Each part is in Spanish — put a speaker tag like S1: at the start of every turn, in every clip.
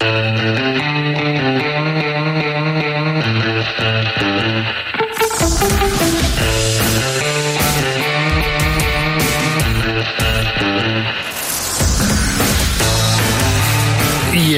S1: Thank you.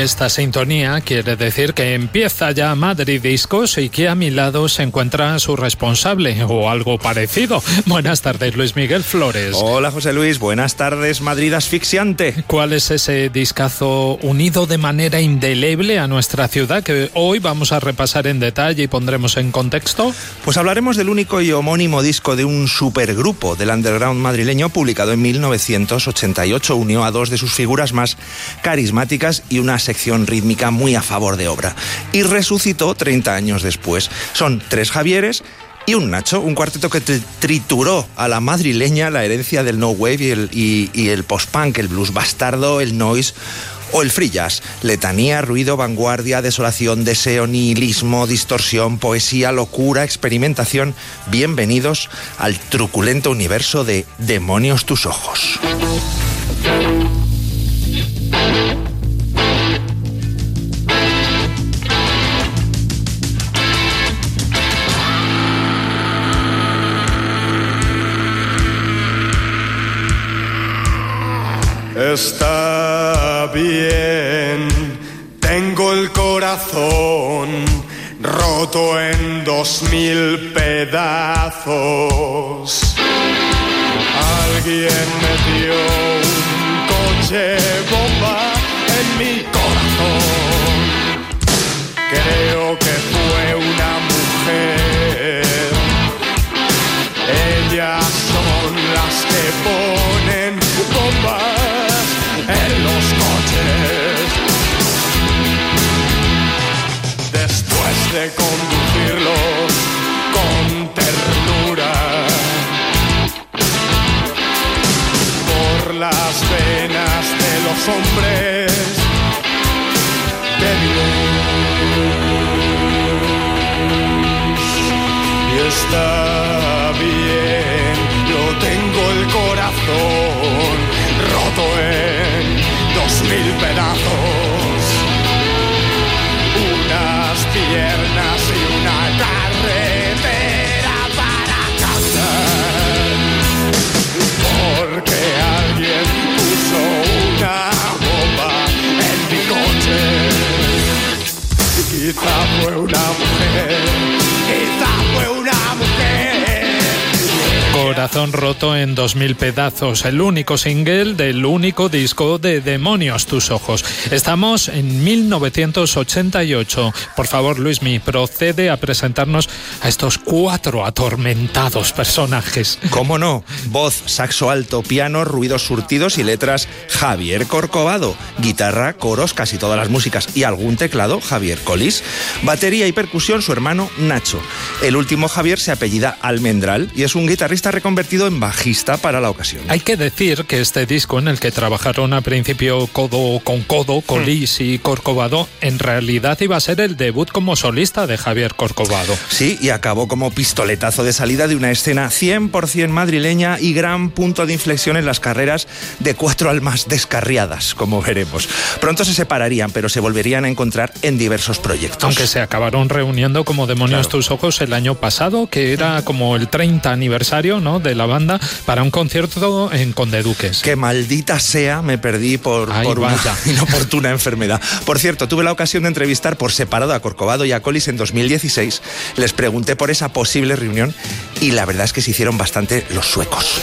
S1: Esta sintonía quiere decir que empieza ya Madrid Discos y que a mi lado se encuentra su responsable o algo parecido. Buenas tardes, Luis Miguel Flores.
S2: Hola, José Luis. Buenas tardes, Madrid asfixiante.
S1: ¿Cuál es ese discazo unido de manera indeleble a nuestra ciudad que hoy vamos a repasar en detalle y pondremos en contexto?
S2: Pues hablaremos del único y homónimo disco de un supergrupo del underground madrileño publicado en 1988. Unió a dos de sus figuras más carismáticas y una sección rítmica muy a favor de obra. Y resucitó 30 años después. Son tres Javieres y un Nacho, un cuarteto que trituró a la madrileña la herencia del no wave y el, y, el post-punk, el blues bastardo, el noise o el free. Letanía, ruido, vanguardia, desolación, deseo, nihilismo, distorsión, poesía, locura, experimentación. Bienvenidos al truculento universo de Demonios tus ojos.
S3: Está bien, tengo el corazón roto en dos mil pedazos. Alguien metió un coche bomba en mi corazón. Creo que fue una mujer. Ellas son las que ponen bombas de conducirlos con ternura por las venas de los hombres débiles. Y está bien, yo tengo el corazón roto en dos mil pedazos,
S1: Roto en dos mil pedazos, el único single del único disco de Demonios tus ojos. Estamos en 1988. Por favor, Luismi, procede a presentarnos a estos cuatro atormentados personajes.
S2: ¿Cómo no? Voz, saxo alto, piano, ruidos surtidos y letras Javier Corcovado. Guitarra, coros, casi todas las músicas y algún teclado Javier Colís. Batería y percusión su hermano Nacho. El último Javier se apellida Almendral y es un guitarrista reconvertido en bajista para la ocasión.
S1: Hay que decir que este disco en el que trabajaron a principio codo con codo, Colís y Corcovado, en realidad iba a ser el debut como solista de Javier Corcovado.
S2: Sí, y acabó como pistoletazo de salida de una escena 100% madrileña y gran punto de inflexión en las carreras de cuatro almas descarriadas, como veremos. Pronto se separarían, pero se volverían a encontrar en diversos proyectos.
S1: Aunque se acabaron reuniendo como demonios
S2: Claro.
S1: tus ojos el año pasado, que era como el 30 aniversario ¿no? de la banda para un concierto en Conde Duques.
S2: Que maldita sea, me perdí por,
S1: Ay,
S2: por una inoportuna enfermedad. Por cierto, tuve la ocasión de entrevistar por separado a Corcovado y a Collis en 2016. Les pregunté por esa posible reunión y la verdad es que se hicieron bastante los suecos.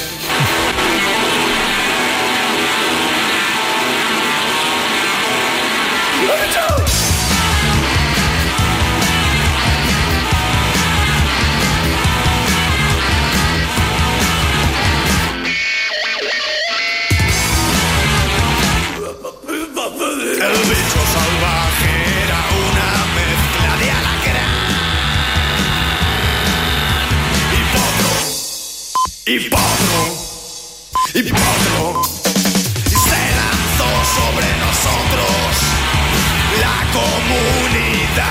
S3: Potro. Y se lanzó sobre nosotros la comunidad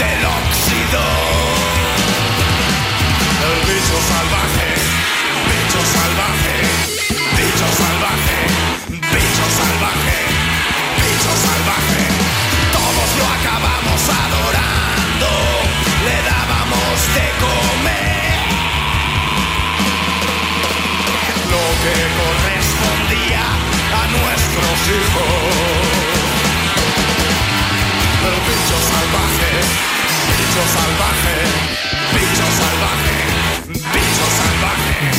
S3: del óxido. El bicho salvaje, bicho salvaje, bicho salvaje, bicho salvaje, bicho salvaje. Todos lo acabamos adorando, le dábamos de correspondía a nuestros hijos. Salvaje, bicho salvaje, bicho salvaje, bicho salvaje.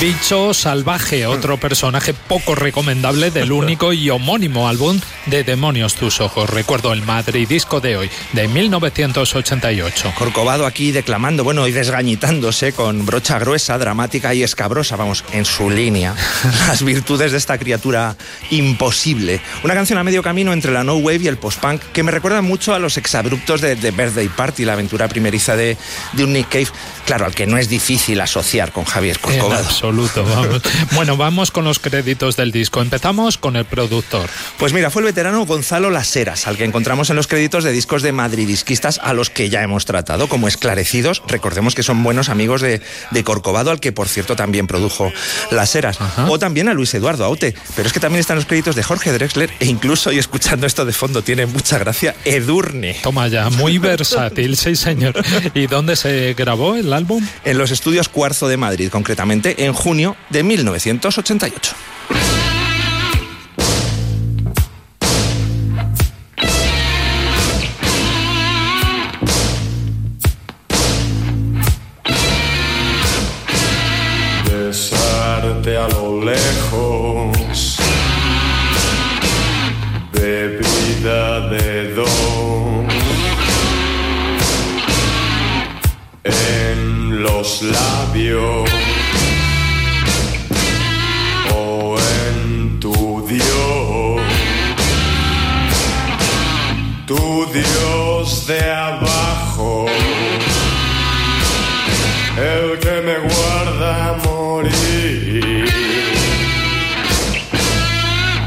S1: Bicho Salvaje, otro personaje poco recomendable del único y homónimo álbum de Demonios tus ojos. Recuerdo el madridisco de hoy, de 1988.
S2: Corcovado aquí declamando, bueno, y desgañitándose con brocha gruesa, dramática y escabrosa, vamos, en su línea, las virtudes de esta criatura imposible. Una canción a medio camino entre la no wave y el post-punk que me recuerda mucho a los exabruptos de The Birthday Party, la aventura primeriza de, de un Nick Cave, claro, al que no es difícil asociar con Javier
S1: En
S2: Corcovado.
S1: Absoluto, vamos. Bueno, vamos con los créditos del disco. Empezamos con el productor.
S2: Pues mira, fue el veterano Gonzalo Laseras, al que encontramos en los créditos de discos de madridisquistas a los que ya hemos tratado, como esclarecidos. Recordemos que son buenos amigos de, de Corcovado, al que por cierto también produjo Laseras.
S1: Ajá.
S2: O también a Luis Eduardo Aute. Pero es que también están los créditos de Jorge Drexler e incluso, y escuchando esto de fondo, tiene mucha gracia, Edurne.
S1: Toma ya, muy versátil, sí señor. ¿Y dónde se grabó el álbum?
S2: En los estudios Cuarzo de Madrid, concretamente en junio de 1988.
S3: besarte a lo lejos, bebida de don en los labios de abajo el que me guarda morir.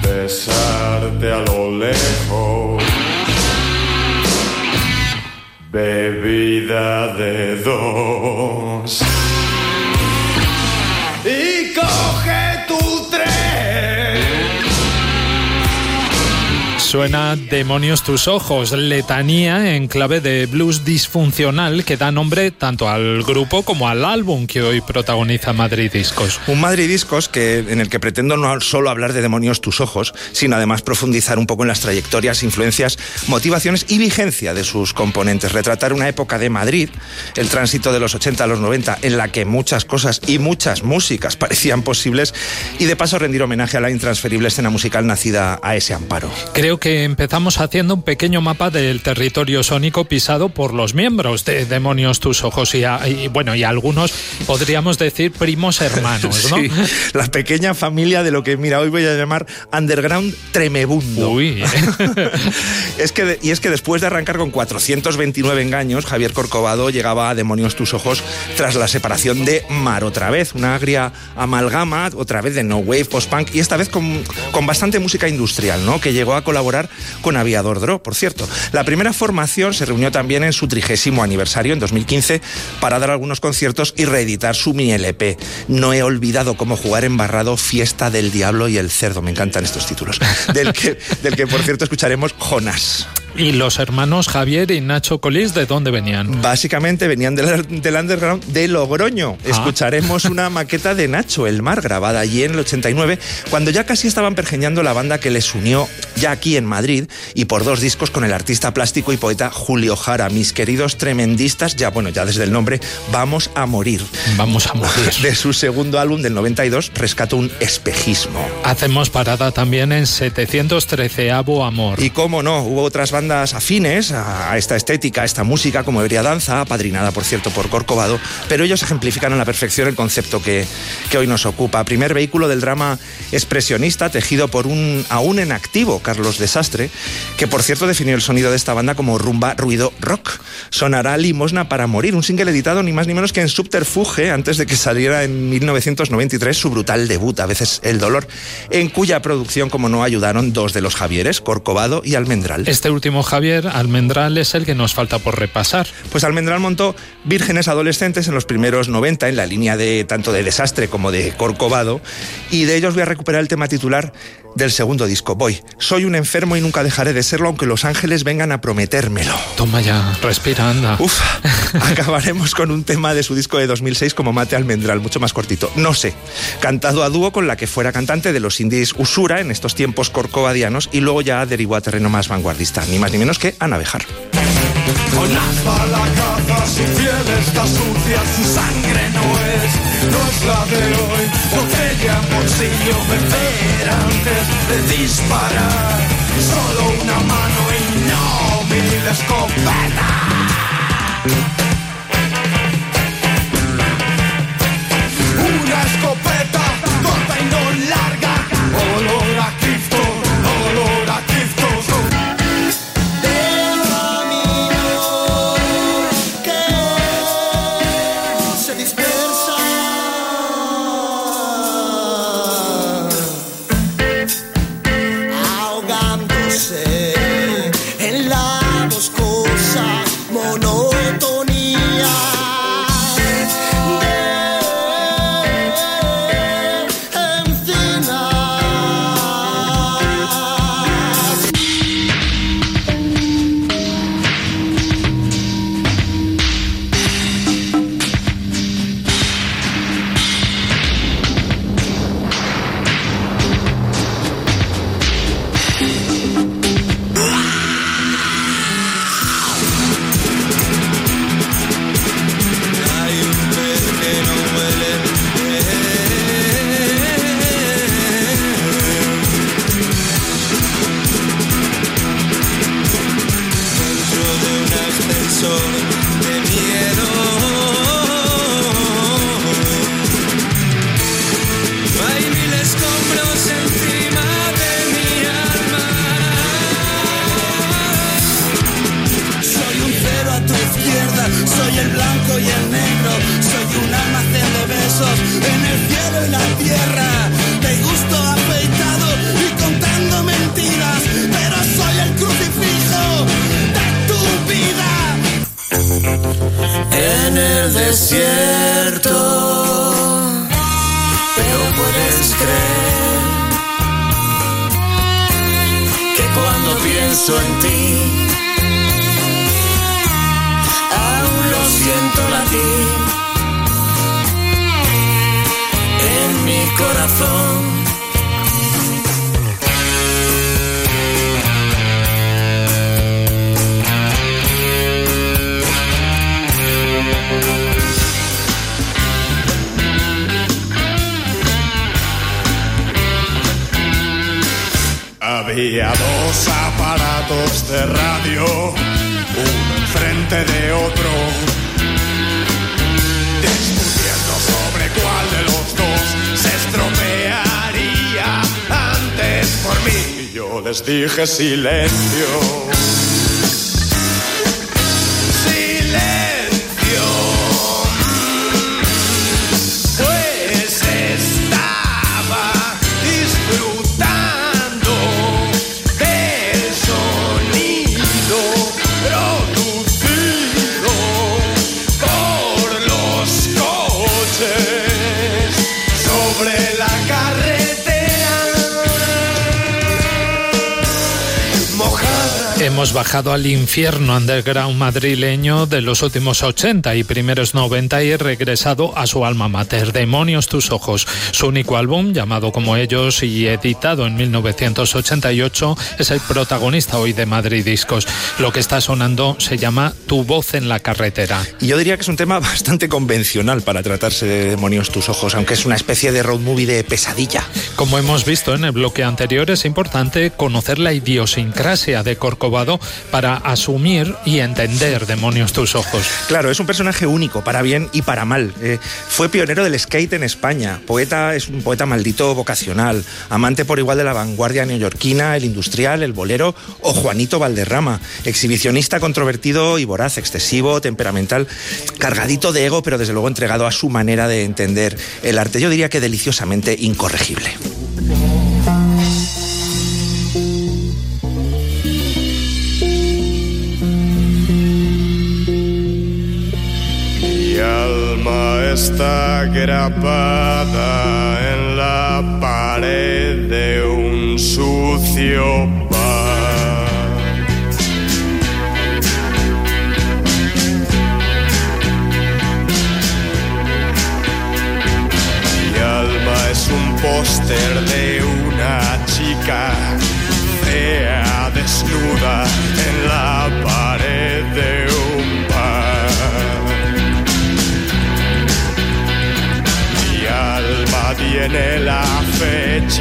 S3: Besarte a lo lejos, bebida de dos.
S1: Suena Demonios tus ojos, letanía en clave de blues disfuncional que da nombre tanto al grupo como al álbum que hoy protagoniza Madrid Discos.
S2: Un Madrid Discos que, en el que pretendo no solo hablar de demonios tus ojos, sino además profundizar un poco en las trayectorias, influencias, motivaciones y vigencia de sus componentes. Retratar una época de Madrid, el tránsito de los 80 a los 90, en la que muchas cosas y muchas músicas parecían posibles, y de paso rendir homenaje a la intransferible escena musical nacida a ese amparo.
S1: Creo que empezamos haciendo un pequeño mapa del territorio sónico pisado por los miembros de Demonios tus ojos y, a- y, bueno, y algunos podríamos decir primos hermanos, ¿no?
S2: Sí, la pequeña familia de lo que, mira, hoy voy a llamar underground tremebundo.
S1: Uy,
S2: Es que y es que después de arrancar con 429 engaños, Javier Corcovado llegaba a Demonios tus ojos tras la separación de Mar otra vez, una agria amalgama, otra vez de no wave, post-punk y esta vez con, con bastante música industrial, ¿no? Que llegó a colaborar con Aviador Dro, por cierto. La primera formación se reunió también en su trigésimo aniversario en 2015 para dar algunos conciertos y reeditar su mini LP. No he olvidado cómo jugar embarrado Fiesta del Diablo y el Cerdo. Me encantan estos títulos. Del que, del que por cierto escucharemos Jonas.
S1: ¿Y los hermanos Javier y Nacho Colís de dónde venían?
S2: Básicamente venían del, del underground de Logroño.
S1: Ah.
S2: Escucharemos una maqueta de Nacho El Mar, grabada allí en el 89, cuando ya casi estaban pergeñando la banda que les unió ya aquí en Madrid y por dos discos con el artista plástico y poeta Julio Jara. Mis queridos tremendistas, ya bueno, ya desde el nombre, vamos a morir.
S1: Vamos a morir.
S2: De su segundo álbum del 92, rescato un espejismo.
S1: Hacemos parada también en 713 Amor.
S2: Y cómo no, hubo otras bandas bandas afines a esta estética, a esta música, como Ebria Danza, apadrinada por cierto por Corcovado, pero ellos ejemplifican a la perfección el concepto que, que hoy nos ocupa. Primer vehículo del drama expresionista, tejido por un aún en activo Carlos Desastre, que por cierto definió el sonido de esta banda como rumba, ruido, rock. Sonará Limosna para morir, un single editado ni más ni menos que en Subterfuge, antes de que saliera en 1993 su brutal debut, a veces El Dolor, en cuya producción, como no, ayudaron dos de los Javieres, Corcovado y Almendral.
S1: Este último Javier, Almendral, es el que nos falta por repasar.
S2: Pues Almendral montó Vírgenes Adolescentes en los primeros 90, en la línea de tanto de Desastre como de Corcovado, y de ellos voy a recuperar el tema titular del segundo disco, Voy. Soy un enfermo y nunca dejaré de serlo, aunque los ángeles vengan a prometérmelo.
S1: Toma ya, respira, anda.
S2: Uf, acabaremos con un tema de su disco de 2006 como Mate Almendral, mucho más cortito. No sé, cantado a dúo con la que fuera cantante de los indies Usura en estos tiempos corcovadianos y luego ya derivó a terreno más vanguardista, ni más ni menos que Ana Bejar.
S3: Con aspa la caza, su piel está sucia, su sangre no es, no es la de hoy. Botella en bolsillo, beber antes de disparar. Solo una mano y no mi escopeta. Una escopeta
S4: ascensor de miedo el desierto, pero puedes creer que cuando pienso en ti, aún lo siento latir en mi corazón.
S3: Había dos aparatos de radio, uno enfrente de otro, discutiendo sobre cuál de los dos se estropearía antes por mí. Y yo les dije silencio.
S1: Hemos bajado al infierno underground madrileño de los últimos 80 y primeros 90 y regresado a su alma mater, Demonios tus ojos. Su único álbum, llamado como ellos y editado en 1988, es el protagonista hoy de Madrid Discos. Lo que está sonando se llama Tu voz en la carretera.
S2: Y yo diría que es un tema bastante convencional para tratarse de Demonios tus ojos, aunque es una especie de road movie de pesadilla.
S1: Como hemos visto en el bloque anterior, es importante conocer la idiosincrasia de Corcovado Para asumir y entender Demonios tus ojos.
S2: Claro, es un personaje único, para bien y para mal. Eh, fue pionero del skate en España, poeta, es un poeta maldito vocacional, amante por igual de la vanguardia neoyorquina, el industrial, el bolero o Juanito Valderrama, exhibicionista controvertido y voraz, excesivo, temperamental, cargadito de ego, pero desde luego entregado a su manera de entender el arte. Yo diría que deliciosamente incorregible.
S3: Está grapada en la pared de un sucio bar. Mi alma es un póster de una chica fea, desnuda en la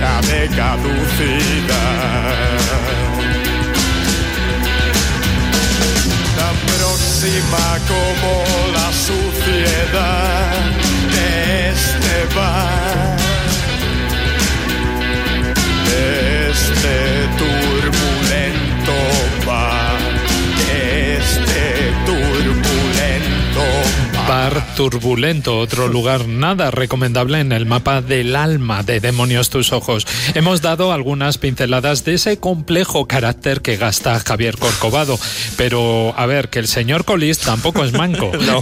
S3: de caducidad. Tan próxima como la suciedad de este bar. De este turbulento
S1: turbulento, otro lugar nada recomendable en el mapa del alma de Demonios tus ojos. Hemos dado algunas pinceladas de ese complejo carácter que gasta Javier Corcovado, pero a ver, que el señor Colís tampoco es manco.
S2: No,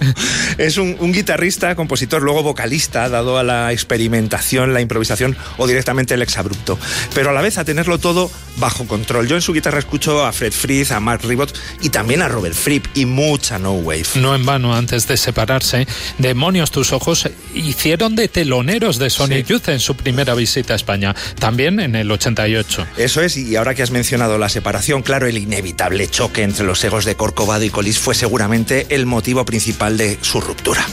S2: es un, un guitarrista, compositor, luego vocalista, dado a la experimentación, la improvisación o directamente el exabrupto. Pero a la vez a tenerlo todo bajo control. Yo en su guitarra escucho a Fred Frith, a Mark Ribot y también a Robert Fripp y mucha no wave.
S1: No en vano, antes de separarse, Demonios tus ojos hicieron de teloneros de Sonic
S2: Sí.
S1: Youth en su primera visita a España, también en el 88.
S2: Eso es, y ahora que has mencionado la separación, claro, el inevitable choque entre los egos de Corcovado y Colís fue seguramente el motivo principal de su ruptura.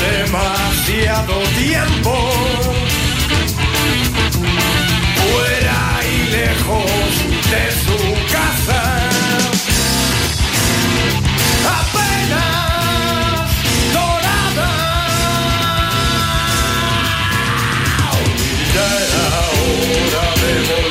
S3: Demasiado tiempo fuera y lejos de su casa. Apenas dorada. Ya era hora de volver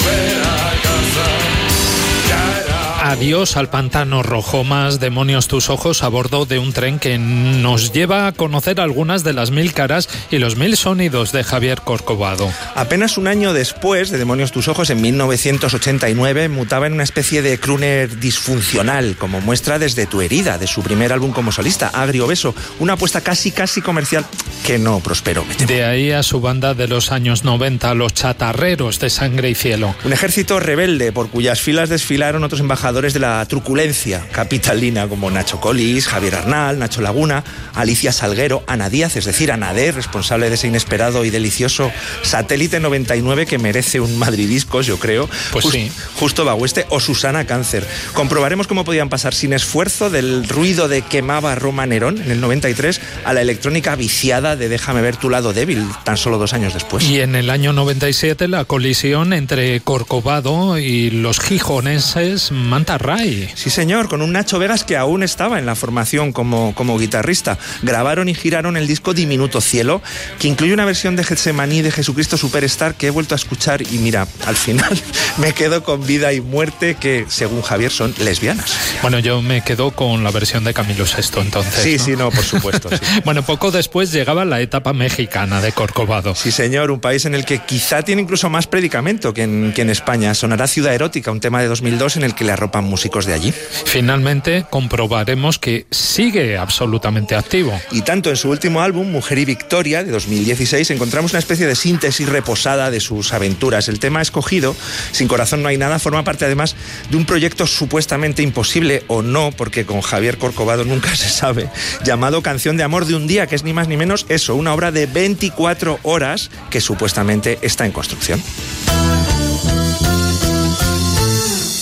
S1: Adiós al pantano rojo, más demonios tus ojos a bordo de un tren que nos lleva a conocer algunas de las mil caras y los mil sonidos de Javier Corcovado.
S2: Apenas un año después de Demonios tus ojos, en 1989, mutaba en una especie de crooner disfuncional, como muestra desde tu herida, de su primer álbum como solista, Agrio Beso, una apuesta casi casi comercial que no prosperó.
S1: De ahí a su banda de los años 90, los chatarreros de sangre y cielo.
S2: Un ejército rebelde por cuyas filas desfilaron otros embajadores de la truculencia capitalina como Nacho Colís, Javier Arnal, Nacho Laguna, Alicia Salguero, Ana Díaz, es decir, Ana D, responsable de ese inesperado y delicioso Satélite 99 que merece un madridiscos, yo creo.
S1: Pues
S2: Jus-
S1: sí.
S2: Justo Bagüeste o Susana Cáncer. Comprobaremos cómo podían pasar sin esfuerzo del ruido de quemaba Roma Nerón en el 93 a la electrónica viciada de Déjame ver tu lado débil, tan solo dos años después.
S1: Y en el año 97 la colisión entre Corcovado y los gijoneses Ray.
S2: Sí, señor, con un Nacho Vegas que aún estaba en la formación como, como guitarrista. Grabaron y giraron el disco Diminuto Cielo, que incluye una versión de Getsemaní de Jesucristo Superstar que he vuelto a escuchar y mira, al final me quedo con vida y muerte que, según Javier, son lesbianas.
S1: Bueno, yo me quedo con la versión de Camilo VI entonces.
S2: Sí,
S1: ¿no?
S2: sí, no, por supuesto. sí.
S1: Bueno, poco después llegaba la etapa mexicana de Corcovado.
S2: Sí, señor, un país en el que quizá tiene incluso más predicamento que en, que en España. Sonará Ciudad Erótica, un tema de 2002 en el que le arropa sepan músicos de allí.
S1: Finalmente comprobaremos que sigue absolutamente activo.
S2: Y tanto en su último álbum, Mujer y Victoria, de 2016, encontramos una especie de síntesis reposada de sus aventuras. El tema escogido, Sin corazón no hay nada, forma parte además de un proyecto supuestamente imposible o no, porque con Javier Corcovado nunca se sabe, llamado Canción de Amor de un Día, que es ni más ni menos eso, una obra de 24 horas que supuestamente está en construcción.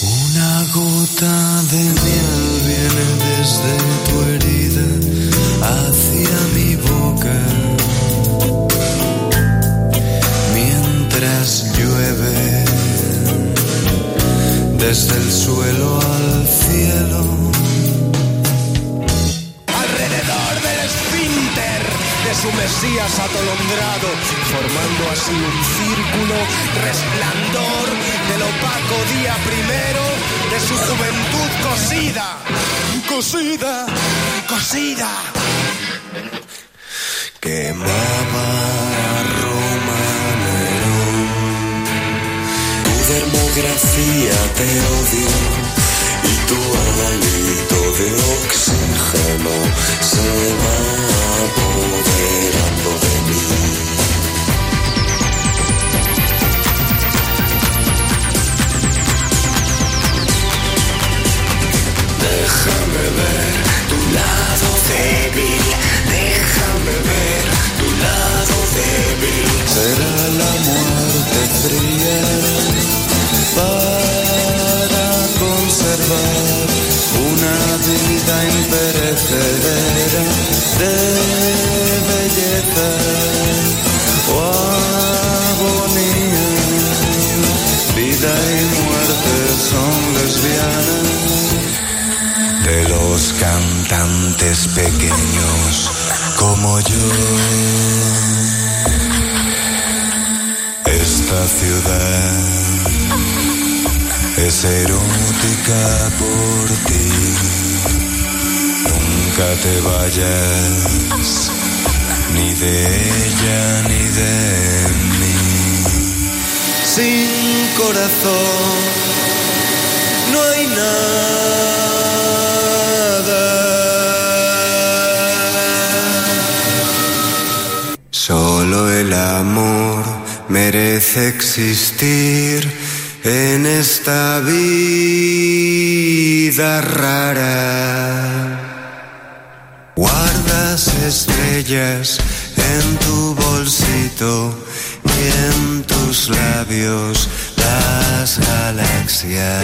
S4: Una gota de miel viene desde desde el suelo al cielo.
S3: alrededor del esfínter de su Mesías atolondrado, formando así un círculo resplandor del opaco día primero de su juventud cosida, cosida, cosida.
S4: Quemaba dermografía te odio y tu hálito de oxígeno se va apoderando de mí. Déjame ver tu lado débil, déjame ver tu lado débil. Será la muerte fría para conservar una vida imperecedera de belleza o agonía. Vida y muerte son lesbianas de los cantantes pequeños como yo. Esta ciudad es erótica por ti. Nunca te vayas, ni de ella ni de mí. Sin corazón no hay nada. Solo el amor merece existir en esta vida rara. Guardas estrellas en tu bolsito y en tus labios las galaxias.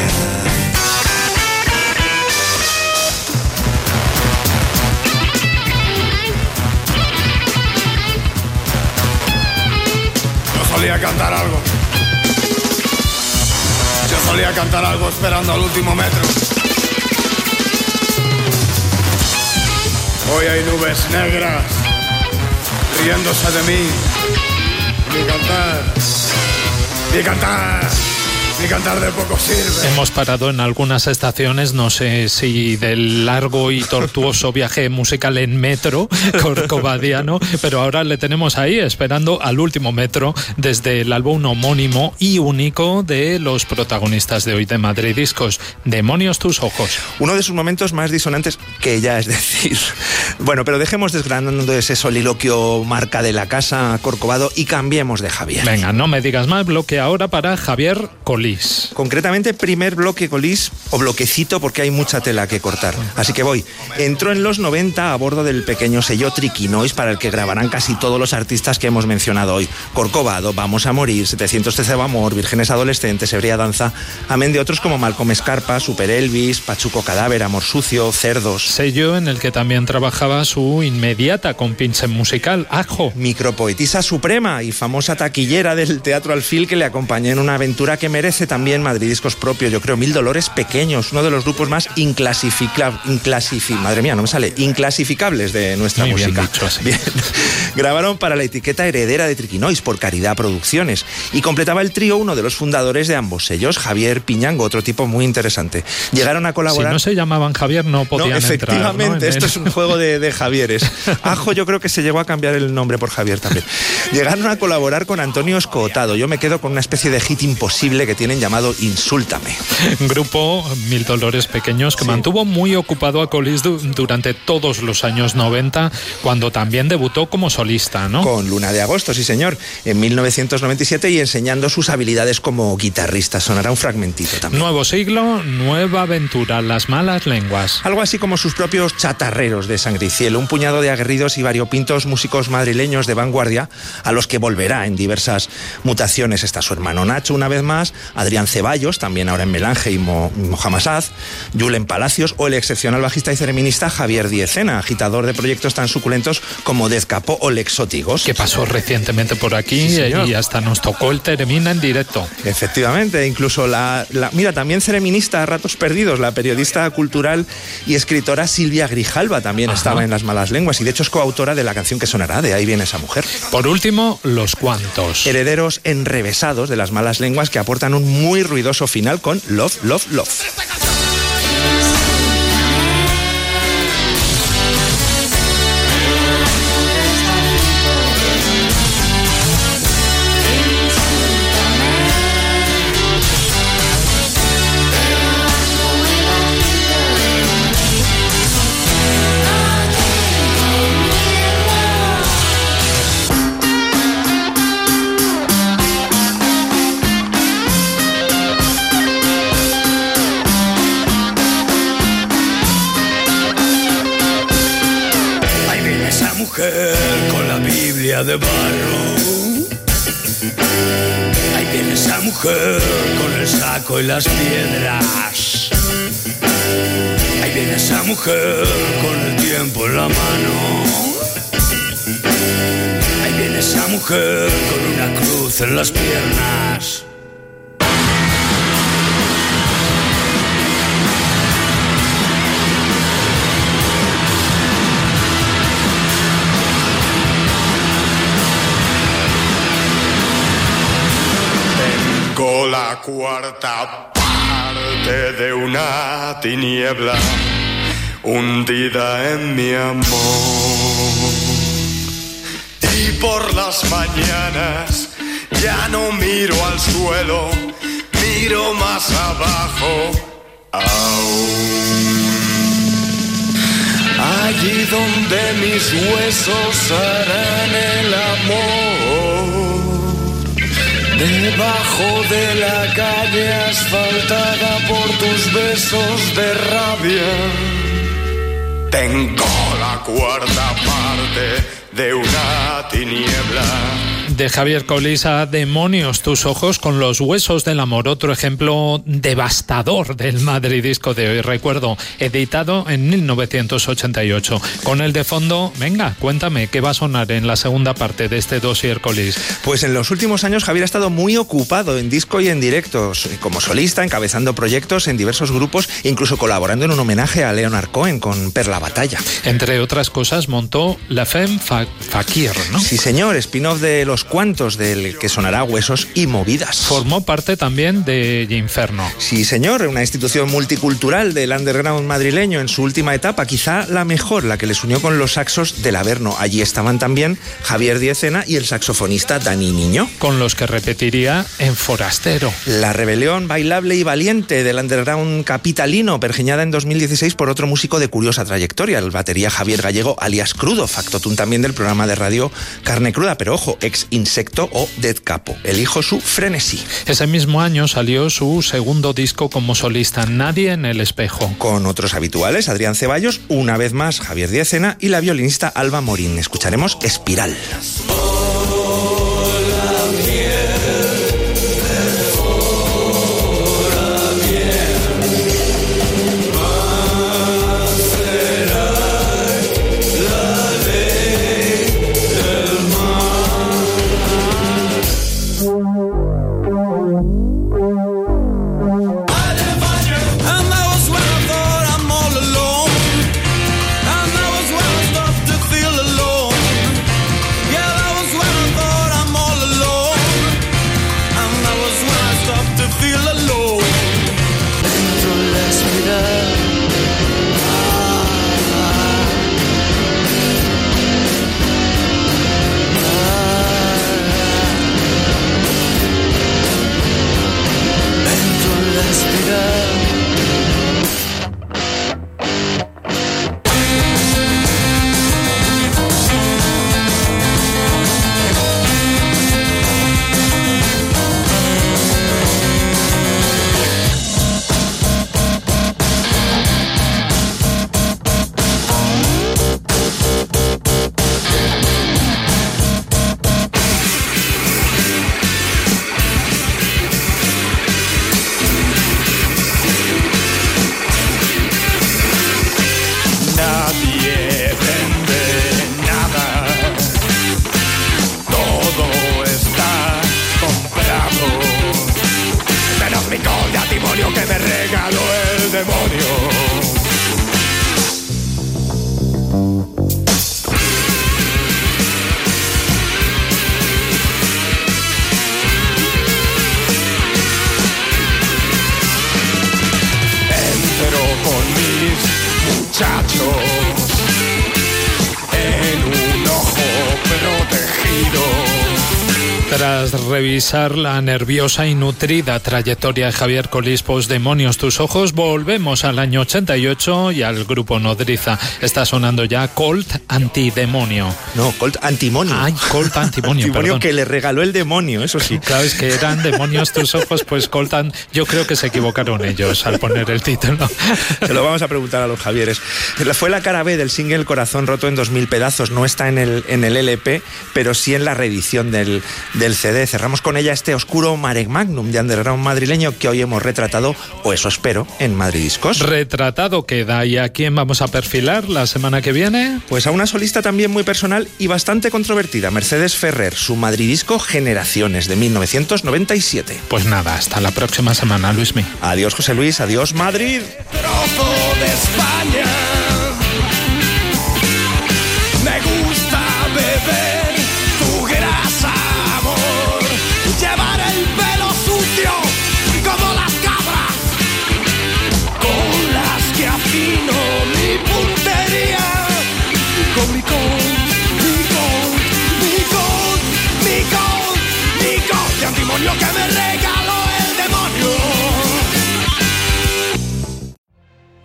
S5: Solía cantar algo. Solía cantar algo esperando al último metro. Hoy hay nubes negras riéndose de mí. Ni cantar. Ni cantar. Ni cantar de poco sirve.
S1: Hemos parado en algunas estaciones, no sé si del largo y tortuoso viaje musical en metro corcovadiano, pero ahora le tenemos ahí esperando al último metro desde el álbum homónimo y único de los protagonistas de hoy de Madrid Discos, Demonios tus ojos.
S2: Uno de sus momentos más disonantes que ya es decir. Bueno, pero dejemos desgranando ese soliloquio marca de la casa Corcovado y cambiemos de Javier.
S1: Venga, no me digas más, bloque ahora para Javier Colís.
S2: Concretamente, primer bloque Colís o bloquecito porque hay mucha tela que cortar. Así que voy. Entró en los 90 a bordo del pequeño sello Triquinois para el que grabarán casi todos los artistas que hemos mencionado hoy. Corcovado, Vamos a morir, 713 de amor, Vírgenes adolescentes, Hebrea danza, amén de otros como Malcolm Escarpa, Super Elvis, Pachuco Cadáver, Amor sucio, Cerdos.
S1: Sello en el que también trabajaba su inmediata compinche musical, Ajo.
S2: Micropoetisa suprema y famosa taquillera del Teatro Alfil que le acompañó en una aventura que merece también Madridiscos propios, yo creo, Mil Dolores Pequeños, uno de los grupos más inclasificables, madre mía, no me sale, inclasificables de nuestra
S1: Muy bien
S2: música.
S1: dicho, sí.
S2: Bien. Grabaron para la etiqueta heredera de Triquinois por Caridad Producciones y completaba el trío uno de los fundadores de ambos sellos, Javier Piñango, otro tipo muy interesante. Llegaron a
S1: Si
S2: colaborar
S1: no se llamaban Javier, no podían
S2: no, efectivamente,
S1: entrar. ¿no? En
S2: esto es un juego de, de Javieres. Ajo yo creo que se llegó a cambiar el nombre por Javier también. Llegaron a colaborar con Antonio Escotado. Yo me quedo con una especie de hit imposible que tienen llamado Insúltame.
S1: Grupo Mil Dolores Pequeños que mantuvo muy ocupado a Colis durante todos los años 90, cuando también debutó como solista, ¿no?
S2: Con Luna de Agosto, sí señor, en 1997 y enseñando sus habilidades como guitarrista. Sonará un fragmentito también.
S1: Nuevo siglo, nueva aventura, las malas lenguas.
S2: Algo así como sus propios chatarreros de sangre un puñado de aguerridos y variopintos músicos madrileños de vanguardia a los que volverá en diversas mutaciones está su hermano Nacho una vez más, Adrián Ceballos, también ahora en Melange y Mo Mohamed Julen Palacios o el excepcional bajista y cereminista Javier Diecena, agitador de proyectos tan suculentos como Dezcapo o Lexótigos.
S1: Que pasó recientemente por aquí y hasta nos tocó el Teremina en directo.
S2: Efectivamente, incluso la, Mira, también cereminista a ratos perdidos, la periodista cultural y escritora Silvia Grijalva también estaba en Las Malas Lenguas y de hecho es coautora de la canción que sonará, de ahí viene esa mujer.
S1: Por último, los cuantos.
S2: Herederos enrevesados de las malas lenguas que aportan un muy ruidoso final con Love, Love, Love.
S4: Mujer con el saco y las piedras. Ahí viene esa mujer con el tiempo en la mano. Ahí viene esa mujer con una cruz en las piernas.
S6: Cuarta parte de una tiniebla hundida en mi amor. Y por las mañanas ya no miro al suelo, miro más abajo. Allí donde mis huesos harán el amor Debajo de la calle asfaltada por tus besos de rabia, tengo la cuarta parte de una tiniebla
S1: de Javier Colisa, Demonios tus ojos con los huesos del amor, otro ejemplo devastador del madridisco de hoy. Recuerdo, editado en 1988. Con el de fondo, venga, cuéntame, ¿qué va a sonar en la segunda parte de este dossier Colis?
S2: Pues en los últimos años Javier ha estado muy ocupado en disco y en directos, como solista, encabezando proyectos en diversos grupos, incluso colaborando en un homenaje a Leonard Cohen con Per la Batalla.
S1: Entre otras cosas, montó La Femme Fakir, ¿no?
S2: Sí, señor, spin-off de los cuantos del que sonará Huesos y Movidas.
S1: Formó parte también de Inferno.
S2: Sí, señor, una institución multicultural del underground madrileño en su última etapa, quizá la mejor, la que les unió con los saxos del Averno. Allí estaban también Javier Diecena y el saxofonista Dani Niño.
S1: Con los que repetiría en Forastero.
S2: La rebelión bailable y valiente del underground capitalino, pergeñada en 2016 por otro músico de curiosa trayectoria, el batería Javier Gallego, alias Crudo, factotum también del programa de radio Carne Cruda, pero ojo, ex Insecto o Dead Capo. Elijo su frenesí.
S1: Ese mismo año salió su segundo disco como solista, Nadie en el espejo.
S2: Con otros habituales, Adrián Ceballos, una vez más Javier Diecena y la violinista Alba Morín. Escucharemos Espiral.
S3: muchachos.
S1: Tras revisar la nerviosa y nutrida trayectoria de Javier Colispos, Demonios tus ojos, volvemos al año 88 y al grupo Nodriza. Está sonando ya Colt Antidemonio.
S2: No, Colt Antimonio.
S1: Ay, Colt Antimonio,
S2: Antimonio que le regaló el demonio, eso sí.
S1: Claro, es que eran Demonios tus ojos, pues Colt An- Yo creo que se equivocaron ellos al poner el título.
S2: Se lo vamos a preguntar a los Javieres. Fue la cara B del single Corazón Roto en 2000 pedazos. No está en el, en el LP, pero sí en la reedición del, del CD. Cerramos con ella este oscuro Marek Magnum de underground madrileño que hoy hemos retratado, o eso espero, en Madrid Discos.
S1: Retratado queda. ¿Y a quién vamos a perfilar la semana que viene?
S2: Pues a una solista también muy personal y bastante controvertida, Mercedes Ferrer, su madridisco Generaciones de 1997.
S1: Pues nada, hasta la próxima semana, Luismi.
S2: Adiós José Luis, adiós Madrid.
S3: trozo de España.